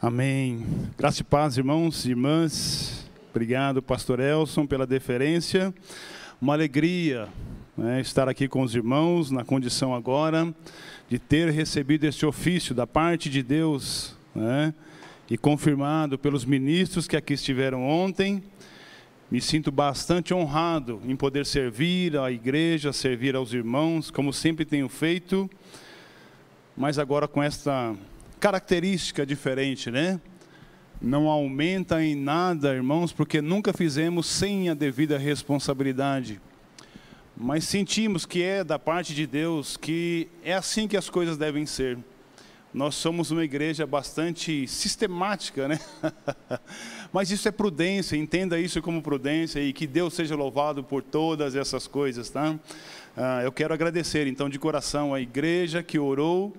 Amém. Graça e paz, irmãos e irmãs. Obrigado, pastor Elson, pela deferência. Uma alegria né, estar aqui com os irmãos, na condição agora de ter recebido este ofício da parte de Deus né, e confirmado pelos ministros que aqui estiveram ontem. Me sinto bastante honrado em poder servir à igreja, servir aos irmãos, como sempre tenho feito, mas agora com esta característica diferente, né? Não aumenta em nada, irmãos, porque nunca fizemos sem a devida responsabilidade. Mas sentimos que é da parte de Deus, que é assim que as coisas devem ser. Nós somos uma igreja bastante sistemática, né? Mas isso é prudência, entenda isso como prudência e que Deus seja louvado por todas essas coisas, tá? Ah, eu quero agradecer então de coração a igreja que orou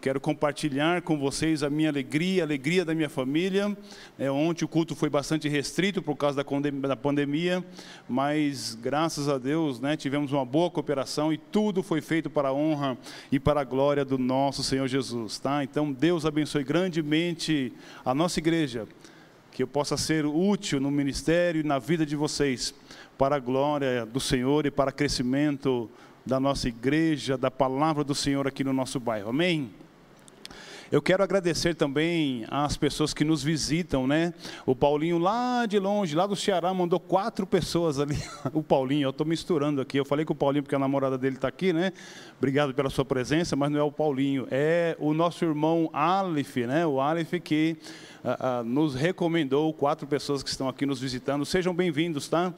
quero compartilhar com vocês a minha alegria, a alegria da minha família. É, ontem o culto foi bastante restrito por causa da pandemia, mas graças a Deus né, tivemos uma boa cooperação e tudo foi feito para a honra e para a glória do nosso Senhor Jesus. Tá? Então Deus abençoe grandemente a nossa igreja, que eu possa ser útil no ministério e na vida de vocês, para a glória do Senhor e para crescimento da nossa igreja, da palavra do Senhor aqui no nosso bairro. Amém? Eu quero agradecer também às pessoas que nos visitam, né? O Paulinho lá de longe, lá do Ceará, mandou quatro pessoas ali. O Paulinho, eu estou misturando aqui. Eu falei com o Paulinho porque a namorada dele está aqui, né? Obrigado pela sua presença, mas não é o Paulinho, é o nosso irmão Aleph, né? O Aleph que uh, uh, nos recomendou quatro pessoas que estão aqui nos visitando. Sejam bem-vindos, tá?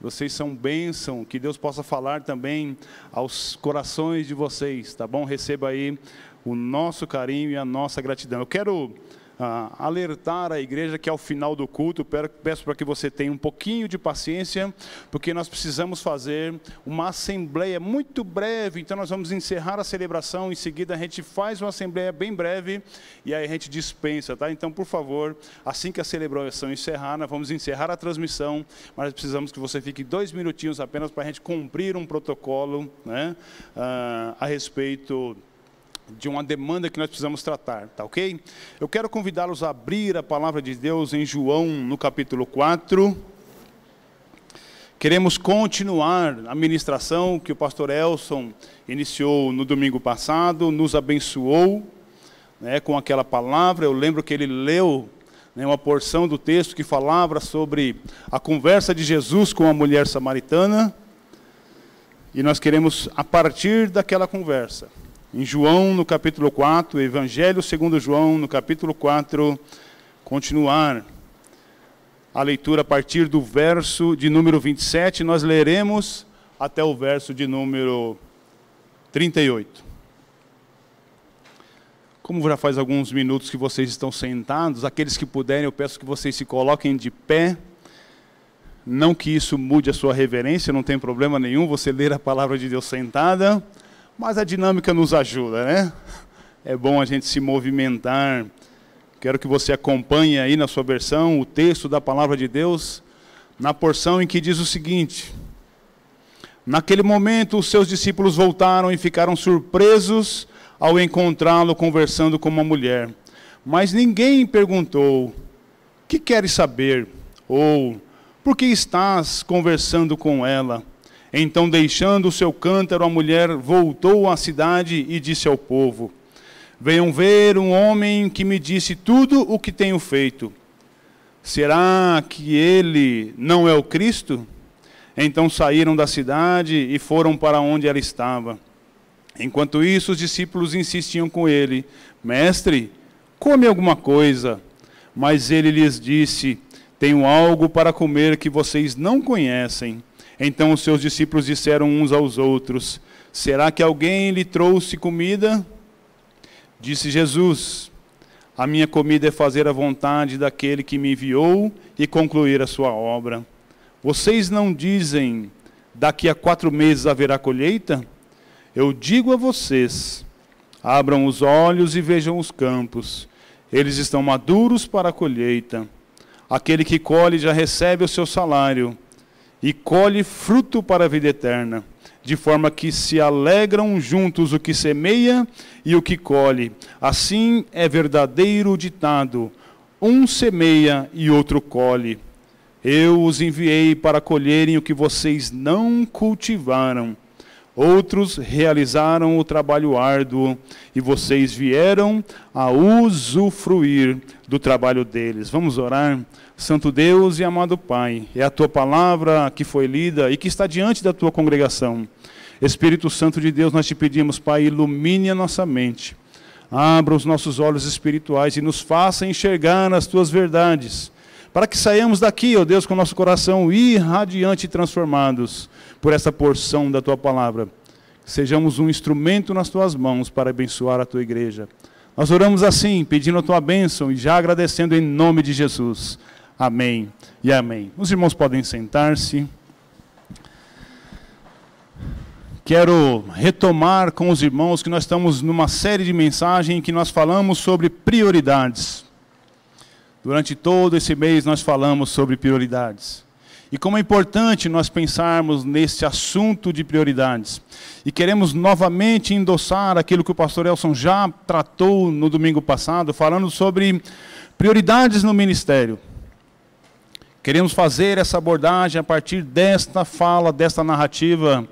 Vocês são bênção, que Deus possa falar também aos corações de vocês, tá bom? Receba aí o nosso carinho e a nossa gratidão. Eu quero ah, alertar a igreja que ao final do culto, peço para que você tenha um pouquinho de paciência, porque nós precisamos fazer uma assembleia muito breve, então nós vamos encerrar a celebração, em seguida a gente faz uma assembleia bem breve e aí a gente dispensa, tá? Então, por favor, assim que a celebração encerrar, nós vamos encerrar a transmissão, mas precisamos que você fique dois minutinhos apenas para a gente cumprir um protocolo né, ah, a respeito de uma demanda que nós precisamos tratar, tá ok? Eu quero convidá-los a abrir a palavra de Deus em João, no capítulo 4. Queremos continuar a ministração que o pastor Elson iniciou no domingo passado, nos abençoou né, com aquela palavra. Eu lembro que ele leu né, uma porção do texto que falava sobre a conversa de Jesus com a mulher samaritana. E nós queremos, a partir daquela conversa, em João, no capítulo 4, Evangelho segundo João, no capítulo 4, continuar a leitura a partir do verso de número 27, nós leremos até o verso de número 38. Como já faz alguns minutos que vocês estão sentados, aqueles que puderem, eu peço que vocês se coloquem de pé. Não que isso mude a sua reverência, não tem problema nenhum você ler a palavra de Deus sentada mas a dinâmica nos ajuda, né? É bom a gente se movimentar. Quero que você acompanhe aí na sua versão o texto da palavra de Deus, na porção em que diz o seguinte: Naquele momento, os seus discípulos voltaram e ficaram surpresos ao encontrá-lo conversando com uma mulher. Mas ninguém perguntou: Que queres saber? Ou por que estás conversando com ela? Então, deixando o seu cântaro, a mulher voltou à cidade e disse ao povo: Venham ver um homem que me disse tudo o que tenho feito. Será que ele não é o Cristo? Então saíram da cidade e foram para onde ela estava. Enquanto isso, os discípulos insistiam com ele: Mestre, come alguma coisa. Mas ele lhes disse: Tenho algo para comer que vocês não conhecem. Então os seus discípulos disseram uns aos outros: Será que alguém lhe trouxe comida? Disse Jesus: A minha comida é fazer a vontade daquele que me enviou e concluir a sua obra. Vocês não dizem: Daqui a quatro meses haverá colheita? Eu digo a vocês: abram os olhos e vejam os campos. Eles estão maduros para a colheita. Aquele que colhe já recebe o seu salário e colhe fruto para a vida eterna, de forma que se alegram juntos o que semeia e o que colhe. Assim é verdadeiro ditado: um semeia e outro colhe. Eu os enviei para colherem o que vocês não cultivaram. Outros realizaram o trabalho árduo e vocês vieram a usufruir do trabalho deles. Vamos orar. Santo Deus e amado Pai, é a tua palavra que foi lida e que está diante da tua congregação. Espírito Santo de Deus, nós te pedimos, Pai, ilumine a nossa mente, abra os nossos olhos espirituais e nos faça enxergar as tuas verdades, para que saiamos daqui, ó Deus, com nosso coração irradiante e transformados por essa porção da tua palavra. Sejamos um instrumento nas tuas mãos para abençoar a tua igreja. Nós oramos assim, pedindo a tua bênção e já agradecendo em nome de Jesus. Amém e amém. Os irmãos podem sentar-se. Quero retomar com os irmãos que nós estamos numa série de mensagens em que nós falamos sobre prioridades. Durante todo esse mês nós falamos sobre prioridades. E como é importante nós pensarmos nesse assunto de prioridades. E queremos novamente endossar aquilo que o pastor Elson já tratou no domingo passado, falando sobre prioridades no ministério. Queremos fazer essa abordagem a partir desta fala, desta narrativa,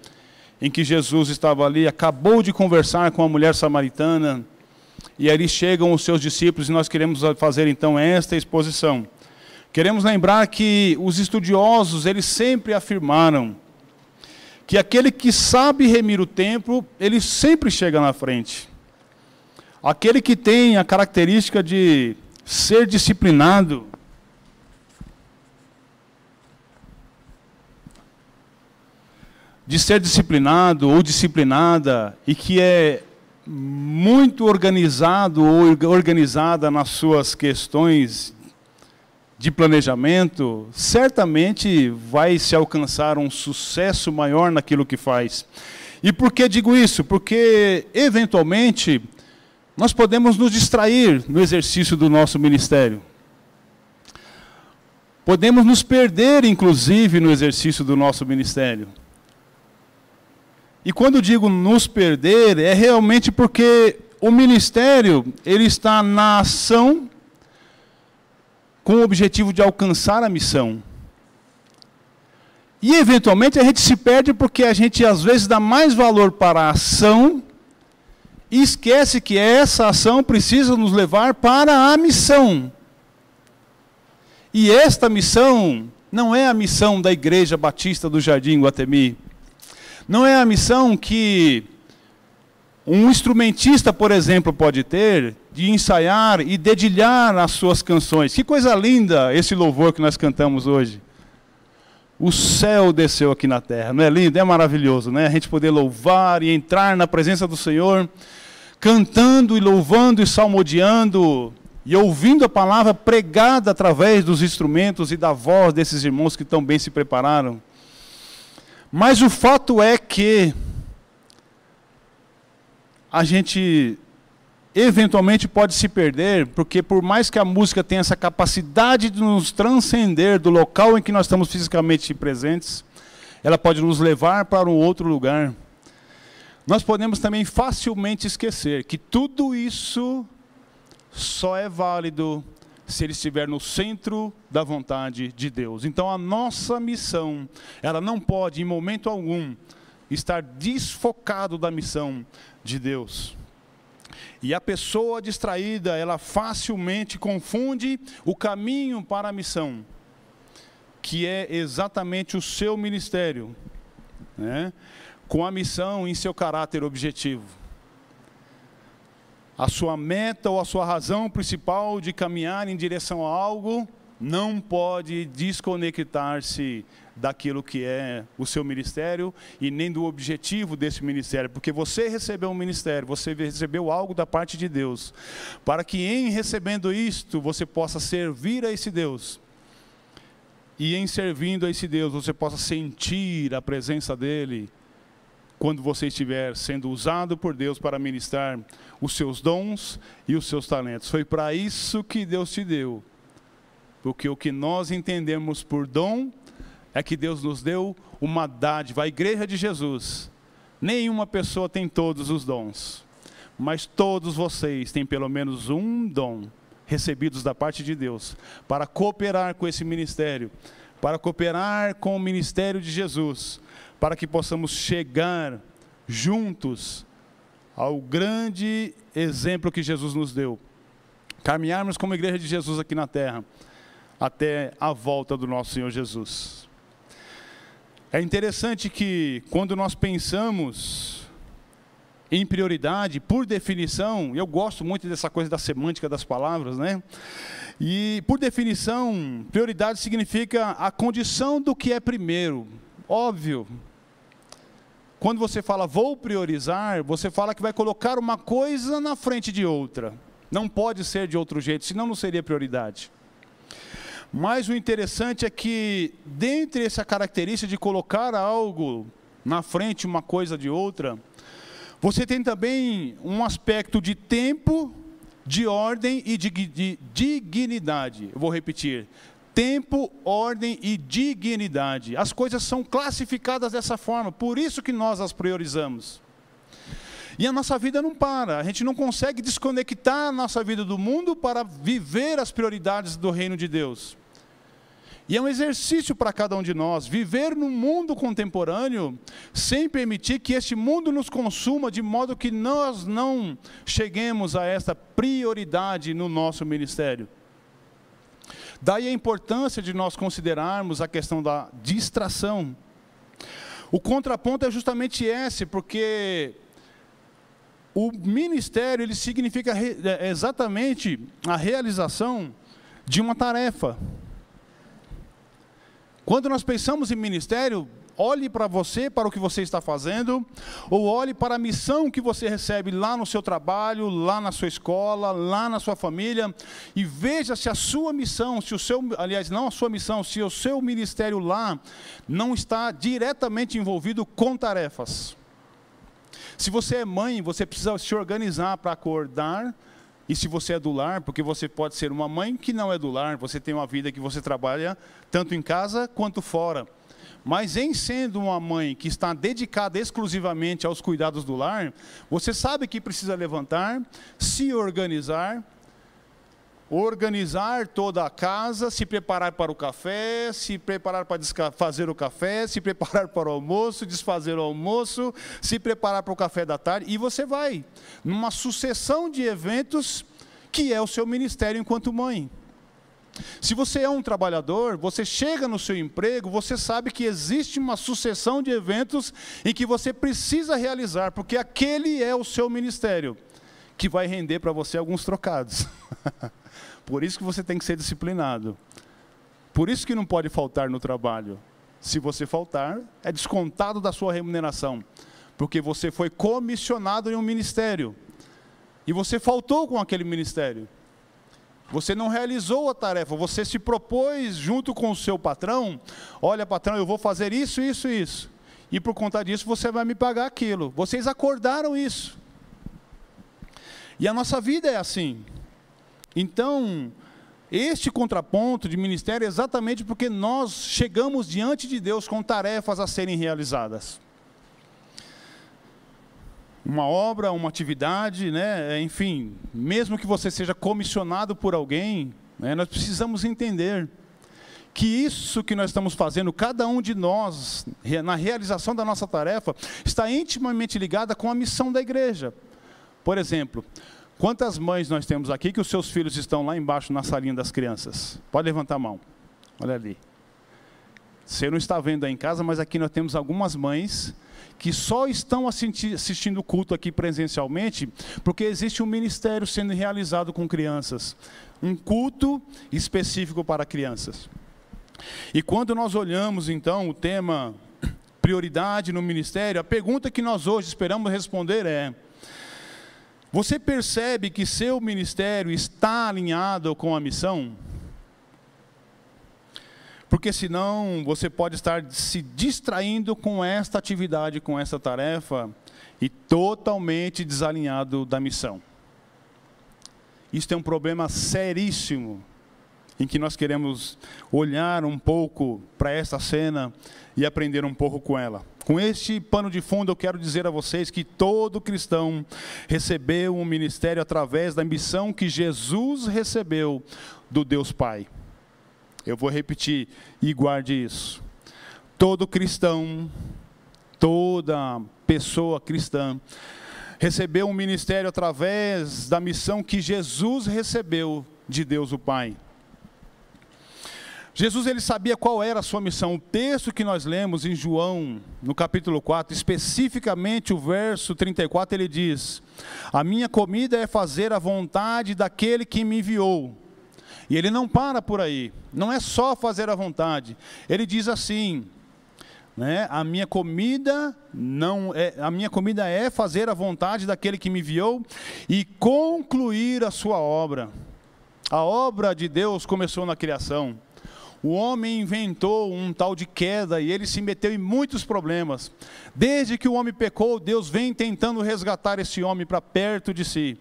em que Jesus estava ali, acabou de conversar com a mulher samaritana, e ali chegam os seus discípulos, e nós queremos fazer então esta exposição. Queremos lembrar que os estudiosos, eles sempre afirmaram que aquele que sabe remir o tempo, ele sempre chega na frente. Aquele que tem a característica de ser disciplinado, de ser disciplinado ou disciplinada e que é muito organizado ou organizada nas suas questões de planejamento, certamente vai se alcançar um sucesso maior naquilo que faz. E por que digo isso? Porque, eventualmente, nós podemos nos distrair no exercício do nosso ministério. Podemos nos perder, inclusive, no exercício do nosso ministério. E quando digo nos perder, é realmente porque o ministério ele está na ação com o objetivo de alcançar a missão. E eventualmente a gente se perde porque a gente às vezes dá mais valor para a ação e esquece que essa ação precisa nos levar para a missão. E esta missão não é a missão da Igreja Batista do Jardim Guatemi. Não é a missão que um instrumentista, por exemplo, pode ter de ensaiar e dedilhar as suas canções. Que coisa linda esse louvor que nós cantamos hoje. O céu desceu aqui na terra, não é lindo? É maravilhoso, né? A gente poder louvar e entrar na presença do Senhor, cantando e louvando e salmodiando e ouvindo a palavra pregada através dos instrumentos e da voz desses irmãos que tão bem se prepararam. Mas o fato é que a gente eventualmente pode se perder, porque por mais que a música tenha essa capacidade de nos transcender do local em que nós estamos fisicamente presentes, ela pode nos levar para um outro lugar. Nós podemos também facilmente esquecer que tudo isso só é válido se ele estiver no centro da vontade de Deus. Então a nossa missão, ela não pode em momento algum estar desfocado da missão de Deus. E a pessoa distraída, ela facilmente confunde o caminho para a missão, que é exatamente o seu ministério, né? com a missão em seu caráter objetivo a sua meta ou a sua razão principal de caminhar em direção a algo não pode desconectar-se daquilo que é o seu ministério e nem do objetivo desse ministério, porque você recebeu um ministério, você recebeu algo da parte de Deus, para que em recebendo isto você possa servir a esse Deus. E em servindo a esse Deus, você possa sentir a presença dele quando você estiver sendo usado por Deus para ministrar os seus dons e os seus talentos. Foi para isso que Deus te deu. Porque o que nós entendemos por dom é que Deus nos deu uma dádiva. A igreja de Jesus Nenhuma pessoa tem todos os dons, mas todos vocês têm pelo menos um dom recebidos da parte de Deus para cooperar com esse ministério, para cooperar com o ministério de Jesus, para que possamos chegar juntos ao grande exemplo que Jesus nos deu. Caminharmos como igreja de Jesus aqui na terra, até a volta do nosso Senhor Jesus. É interessante que quando nós pensamos em prioridade, por definição, eu gosto muito dessa coisa da semântica das palavras, né? E por definição, prioridade significa a condição do que é primeiro. Óbvio, quando você fala vou priorizar, você fala que vai colocar uma coisa na frente de outra. Não pode ser de outro jeito, senão não seria prioridade. Mas o interessante é que, dentre essa característica de colocar algo na frente, uma coisa de outra, você tem também um aspecto de tempo, de ordem e de, de dignidade. Eu vou repetir: tempo, ordem e dignidade. As coisas são classificadas dessa forma, por isso que nós as priorizamos. E a nossa vida não para, a gente não consegue desconectar a nossa vida do mundo para viver as prioridades do reino de Deus. E é um exercício para cada um de nós viver no mundo contemporâneo sem permitir que este mundo nos consuma, de modo que nós não cheguemos a esta prioridade no nosso ministério. Daí a importância de nós considerarmos a questão da distração. O contraponto é justamente esse, porque o ministério ele significa é, exatamente a realização de uma tarefa. Quando nós pensamos em ministério, olhe para você, para o que você está fazendo, ou olhe para a missão que você recebe lá no seu trabalho, lá na sua escola, lá na sua família, e veja se a sua missão, se o seu, aliás, não a sua missão, se o seu ministério lá não está diretamente envolvido com tarefas. Se você é mãe, você precisa se organizar para acordar e se você é do lar, porque você pode ser uma mãe que não é do lar, você tem uma vida que você trabalha tanto em casa quanto fora. Mas em sendo uma mãe que está dedicada exclusivamente aos cuidados do lar, você sabe que precisa levantar, se organizar, organizar toda a casa, se preparar para o café, se preparar para fazer o café, se preparar para o almoço, desfazer o almoço, se preparar para o café da tarde, e você vai numa sucessão de eventos que é o seu ministério enquanto mãe. Se você é um trabalhador, você chega no seu emprego, você sabe que existe uma sucessão de eventos em que você precisa realizar, porque aquele é o seu ministério, que vai render para você alguns trocados. Por isso que você tem que ser disciplinado. Por isso que não pode faltar no trabalho. Se você faltar, é descontado da sua remuneração, porque você foi comissionado em um ministério. E você faltou com aquele ministério. Você não realizou a tarefa, você se propôs junto com o seu patrão: olha, patrão, eu vou fazer isso, isso, isso. E por conta disso você vai me pagar aquilo. Vocês acordaram isso. E a nossa vida é assim. Então, este contraponto de ministério é exatamente porque nós chegamos diante de Deus com tarefas a serem realizadas uma obra, uma atividade, né? enfim, mesmo que você seja comissionado por alguém, né? nós precisamos entender que isso que nós estamos fazendo, cada um de nós, na realização da nossa tarefa, está intimamente ligada com a missão da igreja. Por exemplo, quantas mães nós temos aqui que os seus filhos estão lá embaixo na salinha das crianças? Pode levantar a mão. Olha ali. Você não está vendo aí em casa, mas aqui nós temos algumas mães que só estão assistindo o culto aqui presencialmente porque existe um ministério sendo realizado com crianças, um culto específico para crianças. E quando nós olhamos então o tema prioridade no ministério, a pergunta que nós hoje esperamos responder é: você percebe que seu ministério está alinhado com a missão? Porque senão você pode estar se distraindo com esta atividade, com essa tarefa e totalmente desalinhado da missão. Isso é um problema seríssimo em que nós queremos olhar um pouco para essa cena e aprender um pouco com ela. Com este pano de fundo, eu quero dizer a vocês que todo cristão recebeu um ministério através da missão que Jesus recebeu do Deus Pai. Eu vou repetir e guarde isso. Todo cristão, toda pessoa cristã, recebeu um ministério através da missão que Jesus recebeu de Deus o Pai. Jesus ele sabia qual era a sua missão. O texto que nós lemos em João, no capítulo 4, especificamente o verso 34, ele diz: A minha comida é fazer a vontade daquele que me enviou. E ele não para por aí, não é só fazer a vontade. Ele diz assim: né, a minha comida não é, a minha comida é fazer a vontade daquele que me enviou e concluir a sua obra. A obra de Deus começou na criação. O homem inventou um tal de queda e ele se meteu em muitos problemas. Desde que o homem pecou, Deus vem tentando resgatar esse homem para perto de si.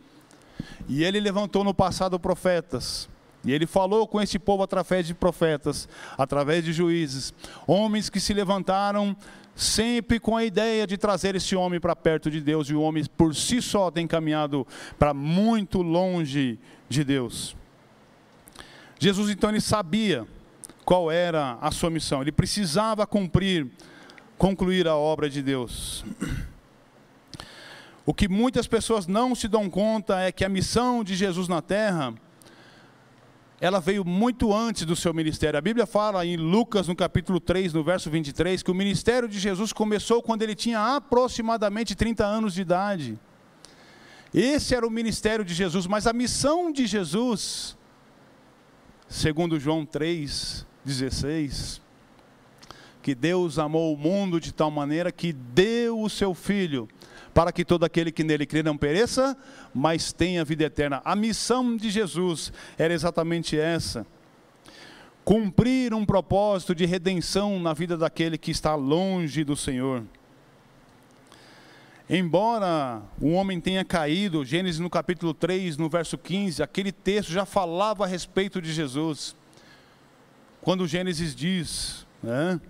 E ele levantou no passado profetas. E ele falou com esse povo através de profetas, através de juízes, homens que se levantaram sempre com a ideia de trazer esse homem para perto de Deus, e o homem por si só tem caminhado para muito longe de Deus. Jesus então ele sabia qual era a sua missão. Ele precisava cumprir, concluir a obra de Deus. O que muitas pessoas não se dão conta é que a missão de Jesus na terra, ela veio muito antes do seu ministério. A Bíblia fala em Lucas, no capítulo 3, no verso 23, que o ministério de Jesus começou quando ele tinha aproximadamente 30 anos de idade. Esse era o ministério de Jesus, mas a missão de Jesus, segundo João 3, 16, que Deus amou o mundo de tal maneira que deu o seu Filho, para que todo aquele que nele crê não pereça, mas tenha vida eterna. A missão de Jesus era exatamente essa: cumprir um propósito de redenção na vida daquele que está longe do Senhor. Embora o homem tenha caído, Gênesis no capítulo 3, no verso 15, aquele texto já falava a respeito de Jesus. Quando Gênesis diz, né?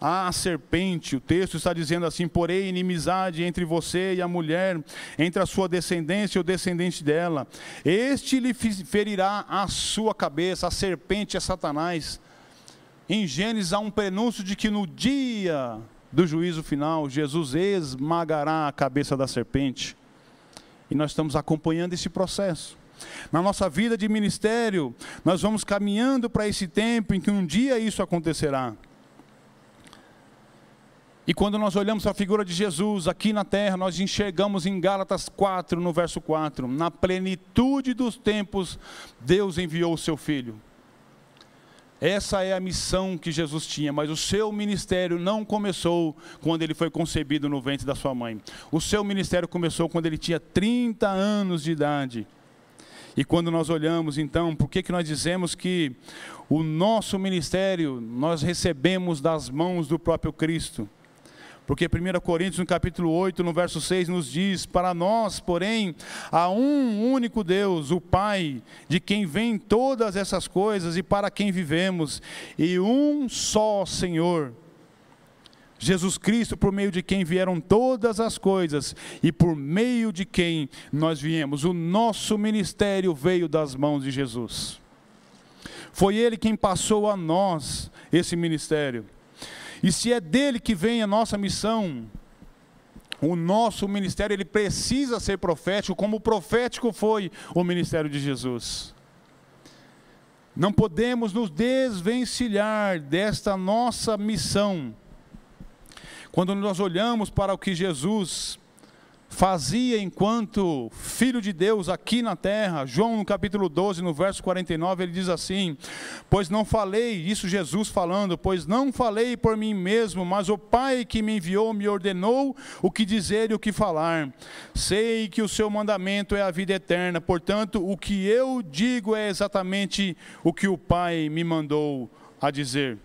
A serpente, o texto está dizendo assim: porém, inimizade entre você e a mulher, entre a sua descendência e o descendente dela. Este lhe ferirá a sua cabeça, a serpente é Satanás. Em Gênesis há um prenúncio de que no dia do juízo final, Jesus esmagará a cabeça da serpente. E nós estamos acompanhando esse processo. Na nossa vida de ministério, nós vamos caminhando para esse tempo em que um dia isso acontecerá. E quando nós olhamos a figura de Jesus aqui na terra, nós enxergamos em Gálatas 4, no verso 4, na plenitude dos tempos, Deus enviou o seu Filho. Essa é a missão que Jesus tinha, mas o seu ministério não começou quando ele foi concebido no ventre da sua mãe. O seu ministério começou quando ele tinha 30 anos de idade. E quando nós olhamos, então, por que, que nós dizemos que o nosso ministério nós recebemos das mãos do próprio Cristo? Porque 1 Coríntios, no capítulo 8, no verso 6, nos diz: Para nós, porém, há um único Deus, o Pai, de quem vêm todas essas coisas e para quem vivemos, e um só Senhor Jesus Cristo, por meio de quem vieram todas as coisas e por meio de quem nós viemos. O nosso ministério veio das mãos de Jesus. Foi Ele quem passou a nós esse ministério. E se é dele que vem a nossa missão, o nosso ministério ele precisa ser profético, como profético foi o ministério de Jesus. Não podemos nos desvencilhar desta nossa missão quando nós olhamos para o que Jesus fazia enquanto filho de Deus aqui na terra, João no capítulo 12, no verso 49, ele diz assim: Pois não falei, isso Jesus falando, pois não falei por mim mesmo, mas o Pai que me enviou me ordenou o que dizer e o que falar. Sei que o seu mandamento é a vida eterna, portanto, o que eu digo é exatamente o que o Pai me mandou a dizer.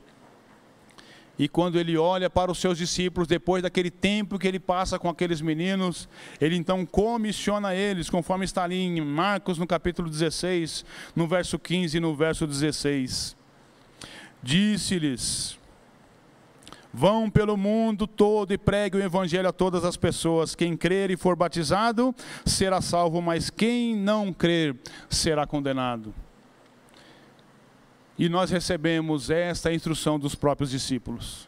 E quando ele olha para os seus discípulos, depois daquele tempo que ele passa com aqueles meninos, ele então comissiona eles, conforme está ali em Marcos, no capítulo 16, no verso 15 e no verso 16. Disse-lhes: Vão pelo mundo todo e preguem o evangelho a todas as pessoas. Quem crer e for batizado será salvo, mas quem não crer será condenado. E nós recebemos esta instrução dos próprios discípulos.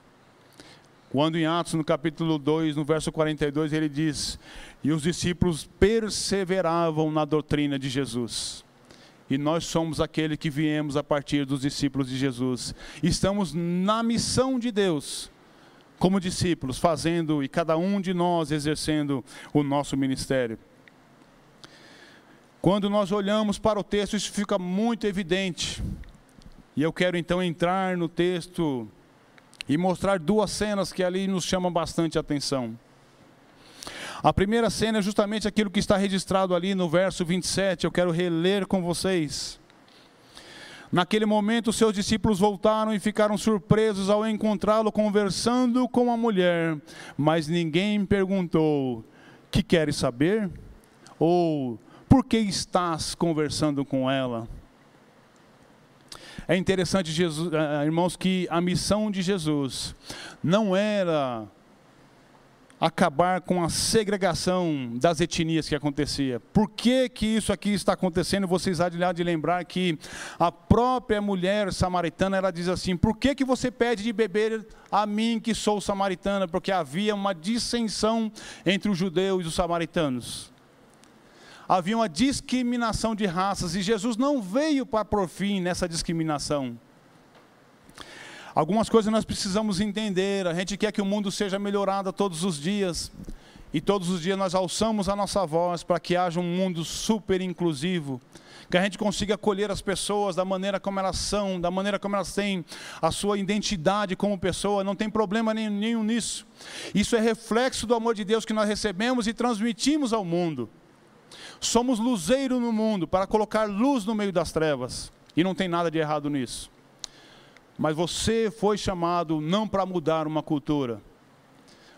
Quando em Atos, no capítulo 2, no verso 42, ele diz: E os discípulos perseveravam na doutrina de Jesus. E nós somos aquele que viemos a partir dos discípulos de Jesus. Estamos na missão de Deus, como discípulos, fazendo e cada um de nós exercendo o nosso ministério. Quando nós olhamos para o texto, isso fica muito evidente. E eu quero então entrar no texto e mostrar duas cenas que ali nos chamam bastante atenção. A primeira cena é justamente aquilo que está registrado ali no verso 27, eu quero reler com vocês. Naquele momento, seus discípulos voltaram e ficaram surpresos ao encontrá-lo conversando com a mulher, mas ninguém perguntou: Que queres saber? Ou por que estás conversando com ela? É interessante, Jesus, eh, eh, irmãos, que a missão de Jesus não era acabar com a segregação das etnias que acontecia. Por que, que isso aqui está acontecendo? Vocês há de lembrar que a própria mulher samaritana, ela diz assim, por que, que você pede de beber a mim que sou samaritana? Porque havia uma dissensão entre os judeus e os samaritanos havia uma discriminação de raças e Jesus não veio para por fim nessa discriminação. Algumas coisas nós precisamos entender. A gente quer que o mundo seja melhorado todos os dias. E todos os dias nós alçamos a nossa voz para que haja um mundo super inclusivo. Que a gente consiga acolher as pessoas da maneira como elas são, da maneira como elas têm a sua identidade como pessoa. Não tem problema nenhum nisso. Isso é reflexo do amor de Deus que nós recebemos e transmitimos ao mundo. Somos luzeiro no mundo para colocar luz no meio das trevas. E não tem nada de errado nisso. Mas você foi chamado não para mudar uma cultura.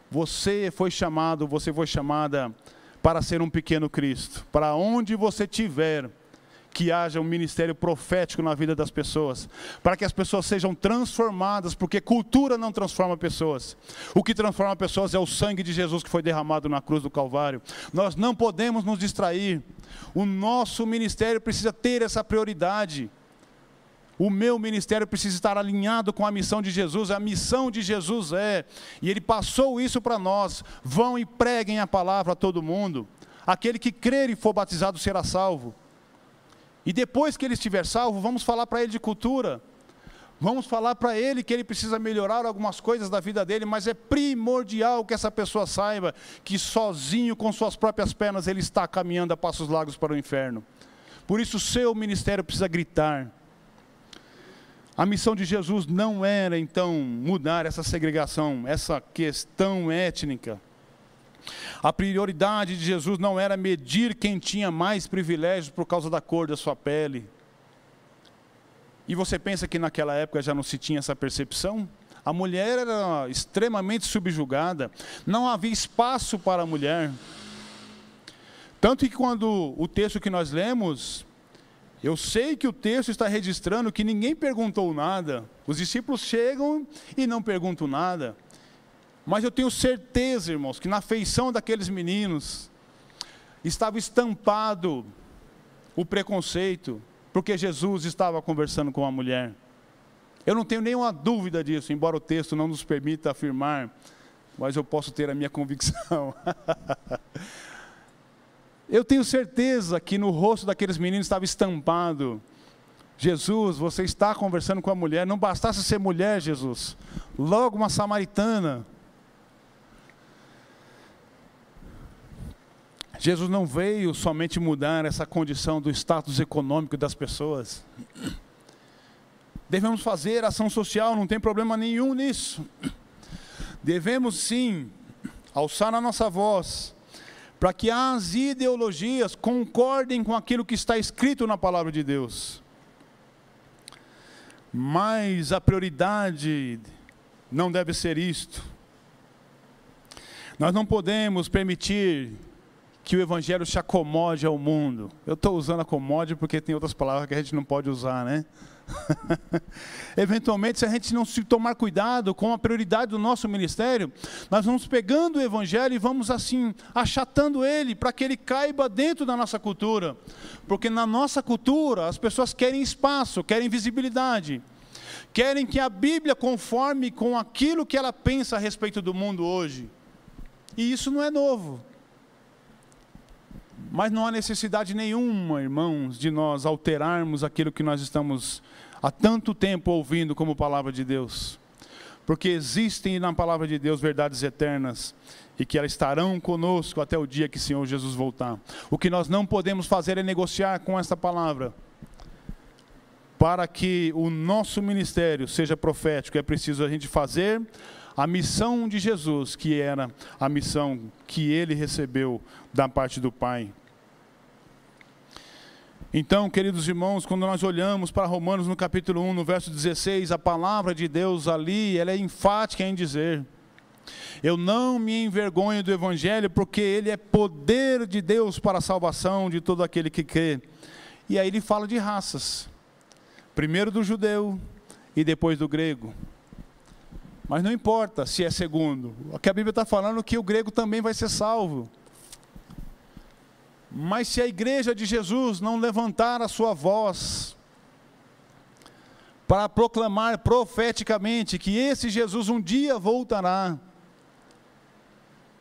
Você foi chamado, você foi chamada para ser um pequeno Cristo. Para onde você estiver, que haja um ministério profético na vida das pessoas, para que as pessoas sejam transformadas, porque cultura não transforma pessoas. O que transforma pessoas é o sangue de Jesus que foi derramado na cruz do Calvário. Nós não podemos nos distrair. O nosso ministério precisa ter essa prioridade. O meu ministério precisa estar alinhado com a missão de Jesus. A missão de Jesus é, e ele passou isso para nós: vão e preguem a palavra a todo mundo. Aquele que crer e for batizado será salvo. E depois que ele estiver salvo, vamos falar para ele de cultura. Vamos falar para ele que ele precisa melhorar algumas coisas da vida dele, mas é primordial que essa pessoa saiba que sozinho, com suas próprias pernas, ele está caminhando a passos largos para o inferno. Por isso, o seu ministério precisa gritar. A missão de Jesus não era, então, mudar essa segregação, essa questão étnica. A prioridade de Jesus não era medir quem tinha mais privilégios por causa da cor da sua pele. E você pensa que naquela época já não se tinha essa percepção? A mulher era extremamente subjugada, não havia espaço para a mulher. Tanto que quando o texto que nós lemos, eu sei que o texto está registrando que ninguém perguntou nada. Os discípulos chegam e não perguntam nada. Mas eu tenho certeza, irmãos, que na feição daqueles meninos estava estampado o preconceito, porque Jesus estava conversando com a mulher. Eu não tenho nenhuma dúvida disso, embora o texto não nos permita afirmar, mas eu posso ter a minha convicção. eu tenho certeza que no rosto daqueles meninos estava estampado: Jesus, você está conversando com a mulher, não bastasse ser mulher, Jesus, logo uma samaritana. Jesus não veio somente mudar essa condição do status econômico das pessoas. Devemos fazer ação social, não tem problema nenhum nisso. Devemos sim alçar a nossa voz para que as ideologias concordem com aquilo que está escrito na palavra de Deus. Mas a prioridade não deve ser isto. Nós não podemos permitir que o evangelho se acomode ao mundo. Eu estou usando acomode porque tem outras palavras que a gente não pode usar, né? Eventualmente, se a gente não se tomar cuidado com a prioridade do nosso ministério, nós vamos pegando o Evangelho e vamos assim, achatando ele para que ele caiba dentro da nossa cultura. Porque na nossa cultura, as pessoas querem espaço, querem visibilidade, querem que a Bíblia conforme com aquilo que ela pensa a respeito do mundo hoje. E isso não é novo. Mas não há necessidade nenhuma, irmãos, de nós alterarmos aquilo que nós estamos há tanto tempo ouvindo como palavra de Deus. Porque existem na palavra de Deus verdades eternas e que elas estarão conosco até o dia que o Senhor Jesus voltar. O que nós não podemos fazer é negociar com esta palavra. Para que o nosso ministério seja profético, é preciso a gente fazer a missão de Jesus, que era a missão que ele recebeu da parte do Pai. Então, queridos irmãos, quando nós olhamos para Romanos no capítulo 1, no verso 16, a palavra de Deus ali, ela é enfática em dizer: Eu não me envergonho do evangelho, porque ele é poder de Deus para a salvação de todo aquele que crê. E aí ele fala de raças. Primeiro do judeu e depois do grego. Mas não importa se é segundo. O que a Bíblia está falando é que o grego também vai ser salvo. Mas se a igreja de Jesus não levantar a sua voz para proclamar profeticamente que esse Jesus um dia voltará,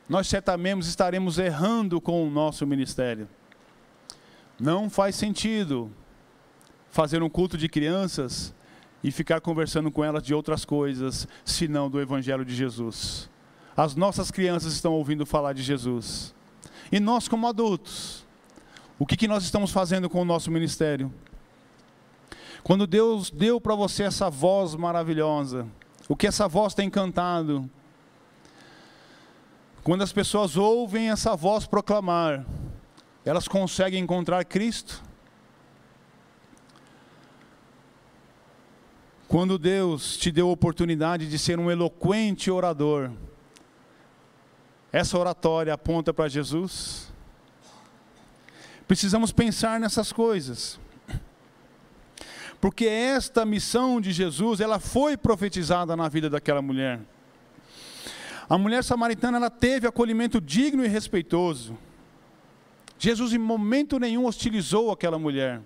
nós certamente estaremos errando com o nosso ministério. Não faz sentido fazer um culto de crianças e ficar conversando com elas de outras coisas, senão do Evangelho de Jesus. As nossas crianças estão ouvindo falar de Jesus. E nós, como adultos, o que, que nós estamos fazendo com o nosso ministério? Quando Deus deu para você essa voz maravilhosa, o que essa voz tem cantado? Quando as pessoas ouvem essa voz proclamar, elas conseguem encontrar Cristo? Quando Deus te deu a oportunidade de ser um eloquente orador, essa oratória aponta para Jesus? Precisamos pensar nessas coisas. Porque esta missão de Jesus, ela foi profetizada na vida daquela mulher. A mulher samaritana, ela teve acolhimento digno e respeitoso. Jesus em momento nenhum hostilizou aquela mulher,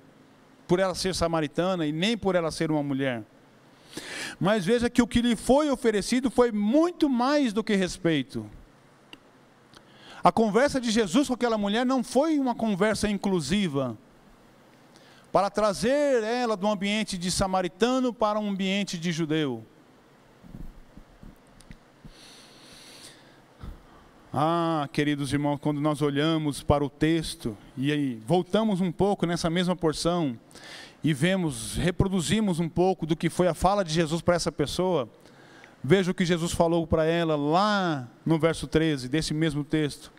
por ela ser samaritana e nem por ela ser uma mulher. Mas veja que o que lhe foi oferecido foi muito mais do que respeito. A conversa de Jesus com aquela mulher não foi uma conversa inclusiva, para trazer ela do ambiente de samaritano para um ambiente de judeu. Ah, queridos irmãos, quando nós olhamos para o texto e aí voltamos um pouco nessa mesma porção e vemos, reproduzimos um pouco do que foi a fala de Jesus para essa pessoa, veja o que Jesus falou para ela lá no verso 13 desse mesmo texto.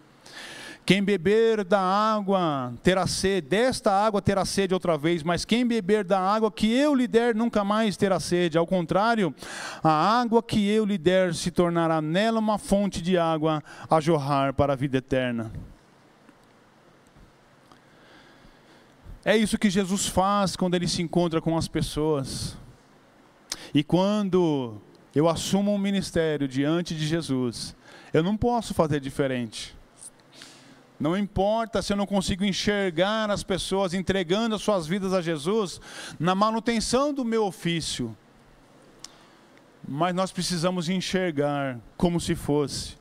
Quem beber da água terá sede, desta água terá sede outra vez, mas quem beber da água que eu lhe der nunca mais terá sede. Ao contrário, a água que eu lhe der se tornará nela uma fonte de água a jorrar para a vida eterna. É isso que Jesus faz quando ele se encontra com as pessoas. E quando eu assumo um ministério diante de Jesus, eu não posso fazer diferente. Não importa se eu não consigo enxergar as pessoas entregando as suas vidas a Jesus na manutenção do meu ofício. Mas nós precisamos enxergar como se fosse.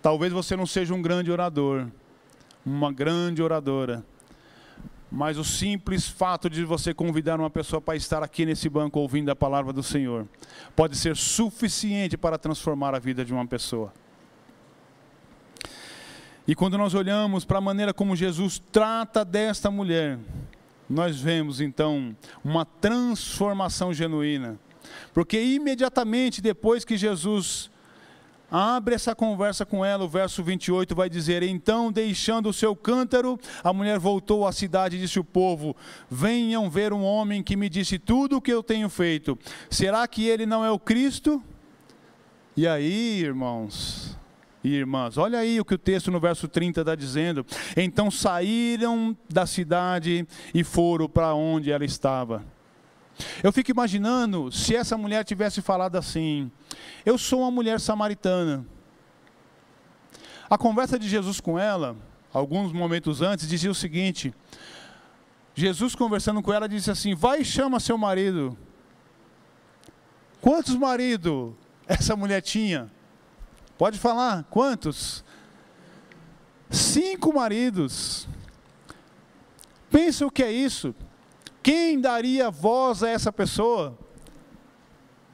Talvez você não seja um grande orador, uma grande oradora mas o simples fato de você convidar uma pessoa para estar aqui nesse banco ouvindo a palavra do Senhor pode ser suficiente para transformar a vida de uma pessoa. E quando nós olhamos para a maneira como Jesus trata desta mulher, nós vemos então uma transformação genuína. Porque imediatamente depois que Jesus Abre essa conversa com ela, o verso 28 vai dizer: Então, deixando o seu cântaro, a mulher voltou à cidade e disse: O povo, venham ver um homem que me disse tudo o que eu tenho feito. Será que ele não é o Cristo? E aí, irmãos, e irmãs. Olha aí o que o texto no verso 30 está dizendo. Então saíram da cidade e foram para onde ela estava. Eu fico imaginando se essa mulher tivesse falado assim: Eu sou uma mulher samaritana. A conversa de Jesus com ela, alguns momentos antes, dizia o seguinte: Jesus conversando com ela disse assim: Vai e chama seu marido. Quantos maridos essa mulher tinha? Pode falar, quantos? Cinco maridos. Pensa o que é isso? Quem daria voz a essa pessoa?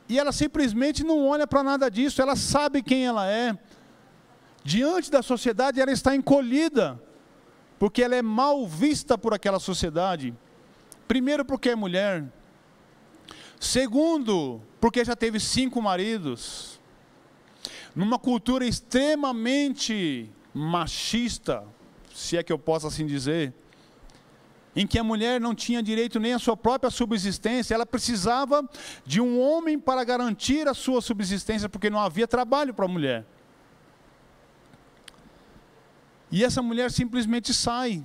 E ela simplesmente não olha para nada disso, ela sabe quem ela é. Diante da sociedade, ela está encolhida, porque ela é mal vista por aquela sociedade. Primeiro, porque é mulher. Segundo, porque já teve cinco maridos. Numa cultura extremamente machista, se é que eu posso assim dizer, em que a mulher não tinha direito nem à sua própria subsistência, ela precisava de um homem para garantir a sua subsistência, porque não havia trabalho para a mulher. E essa mulher simplesmente sai.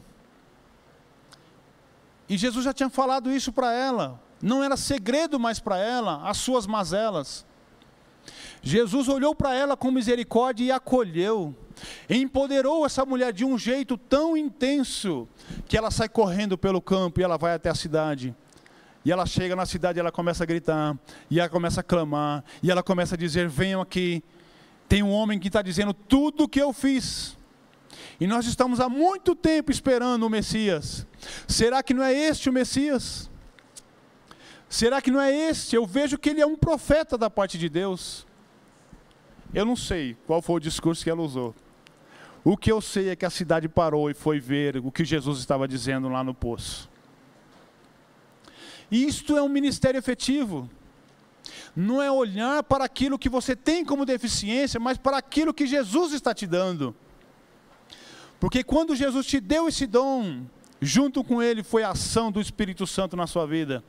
E Jesus já tinha falado isso para ela, não era segredo mais para ela as suas mazelas. Jesus olhou para ela com misericórdia e acolheu empoderou essa mulher de um jeito tão intenso que ela sai correndo pelo campo e ela vai até a cidade. E ela chega na cidade, e ela começa a gritar, e ela começa a clamar, e ela começa a dizer: Venham aqui, tem um homem que está dizendo tudo o que eu fiz. E nós estamos há muito tempo esperando o Messias. Será que não é este o Messias? Será que não é este? Eu vejo que ele é um profeta da parte de Deus. Eu não sei qual foi o discurso que ela usou. O que eu sei é que a cidade parou e foi ver o que Jesus estava dizendo lá no poço. Isto é um ministério efetivo. Não é olhar para aquilo que você tem como deficiência, mas para aquilo que Jesus está te dando. Porque quando Jesus te deu esse dom, junto com ele foi a ação do Espírito Santo na sua vida,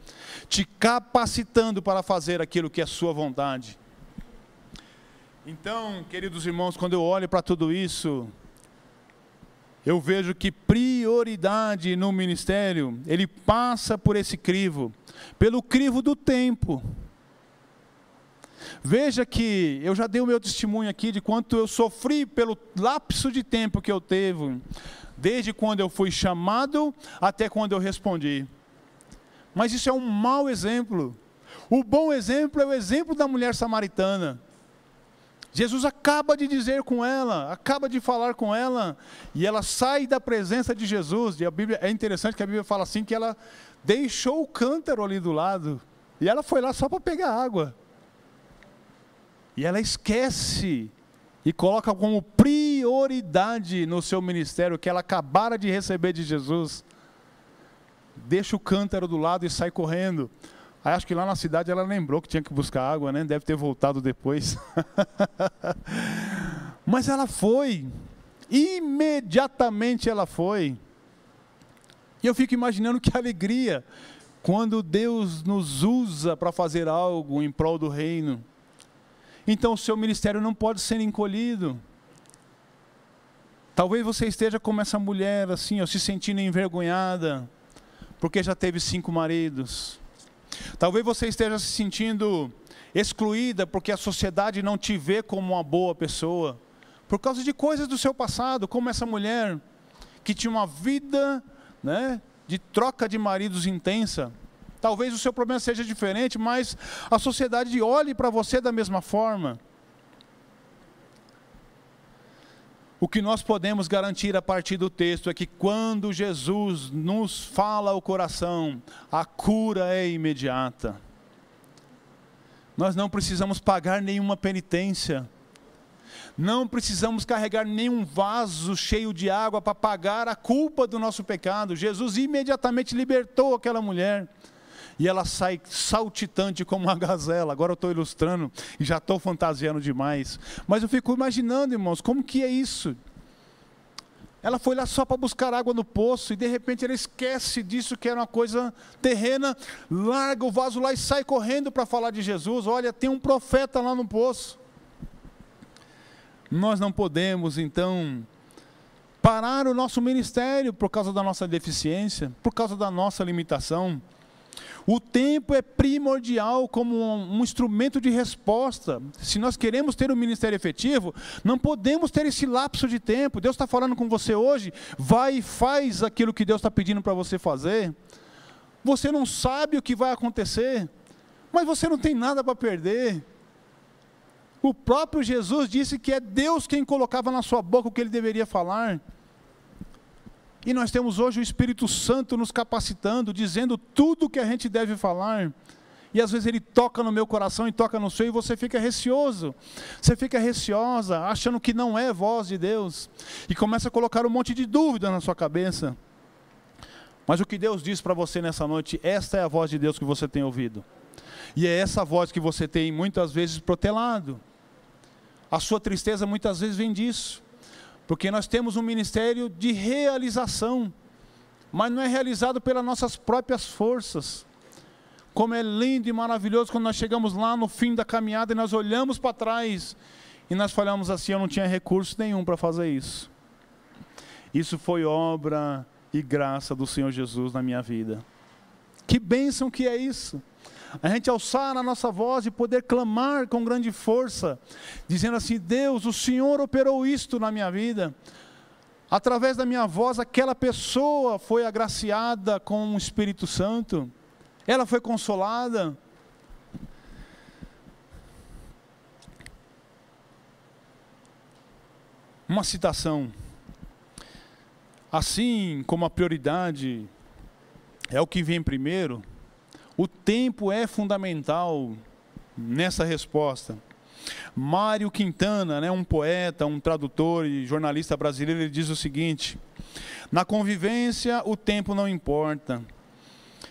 te capacitando para fazer aquilo que é sua vontade. Então, queridos irmãos, quando eu olho para tudo isso, eu vejo que prioridade no ministério, ele passa por esse crivo, pelo crivo do tempo. Veja que eu já dei o meu testemunho aqui de quanto eu sofri pelo lapso de tempo que eu teve, desde quando eu fui chamado até quando eu respondi. Mas isso é um mau exemplo. O bom exemplo é o exemplo da mulher samaritana Jesus acaba de dizer com ela, acaba de falar com ela, e ela sai da presença de Jesus. E a Bíblia é interessante que a Bíblia fala assim que ela deixou o cântaro ali do lado, e ela foi lá só para pegar água. E ela esquece e coloca como prioridade no seu ministério que ela acabara de receber de Jesus. Deixa o cântaro do lado e sai correndo. Aí acho que lá na cidade ela lembrou que tinha que buscar água, né? Deve ter voltado depois. Mas ela foi. Imediatamente ela foi. E eu fico imaginando que alegria quando Deus nos usa para fazer algo em prol do reino. Então o seu ministério não pode ser encolhido. Talvez você esteja como essa mulher, assim, ó, se sentindo envergonhada, porque já teve cinco maridos Talvez você esteja se sentindo excluída porque a sociedade não te vê como uma boa pessoa, por causa de coisas do seu passado, como essa mulher que tinha uma vida né, de troca de maridos intensa. Talvez o seu problema seja diferente, mas a sociedade olhe para você da mesma forma. O que nós podemos garantir a partir do texto é que quando Jesus nos fala ao coração, a cura é imediata. Nós não precisamos pagar nenhuma penitência. Não precisamos carregar nenhum vaso cheio de água para pagar a culpa do nosso pecado. Jesus imediatamente libertou aquela mulher. E ela sai saltitante como uma gazela. Agora eu estou ilustrando e já estou fantasiando demais. Mas eu fico imaginando, irmãos, como que é isso? Ela foi lá só para buscar água no poço e de repente ela esquece disso que era uma coisa terrena, larga o vaso lá e sai correndo para falar de Jesus. Olha, tem um profeta lá no poço. Nós não podemos, então, parar o nosso ministério por causa da nossa deficiência, por causa da nossa limitação. O tempo é primordial como um, um, instrumento de resposta. Se nós queremos ter um ministério efetivo, não podemos ter esse lapso de tempo. Deus está falando com você hoje, vai e faz aquilo que Deus está pedindo para você fazer. Você não sabe o que vai acontecer, mas você não tem nada para perder. O próprio Jesus disse que é Deus quem colocava na sua boca o que ele deveria falar. E nós temos hoje o Espírito Santo nos capacitando, dizendo tudo o que a gente deve falar. E às vezes ele toca no meu coração e toca no seu e você fica receoso. Você fica receosa, achando que não é voz de Deus. E começa a colocar um monte de dúvida na sua cabeça. Mas o que Deus diz para você nessa noite, esta é a voz de Deus que você tem ouvido. E é essa voz que você tem muitas vezes protelado. A sua tristeza muitas vezes vem disso. Porque nós temos um ministério de realização, mas não é realizado pelas nossas próprias forças. Como é lindo e maravilhoso quando nós chegamos lá no fim da caminhada e nós olhamos para trás e nós falamos assim: eu não tinha recurso nenhum para fazer isso. Isso foi obra e graça do Senhor Jesus na minha vida. Que bênção que é isso! A gente alçar a nossa voz e poder clamar com grande força, dizendo assim: Deus, o Senhor operou isto na minha vida. Através da minha voz, aquela pessoa foi agraciada com o Espírito Santo, ela foi consolada. Uma citação. Assim como a prioridade é o que vem primeiro, o tempo é fundamental nessa resposta. Mário Quintana, né, um poeta, um tradutor e jornalista brasileiro, ele diz o seguinte: Na convivência, o tempo não importa.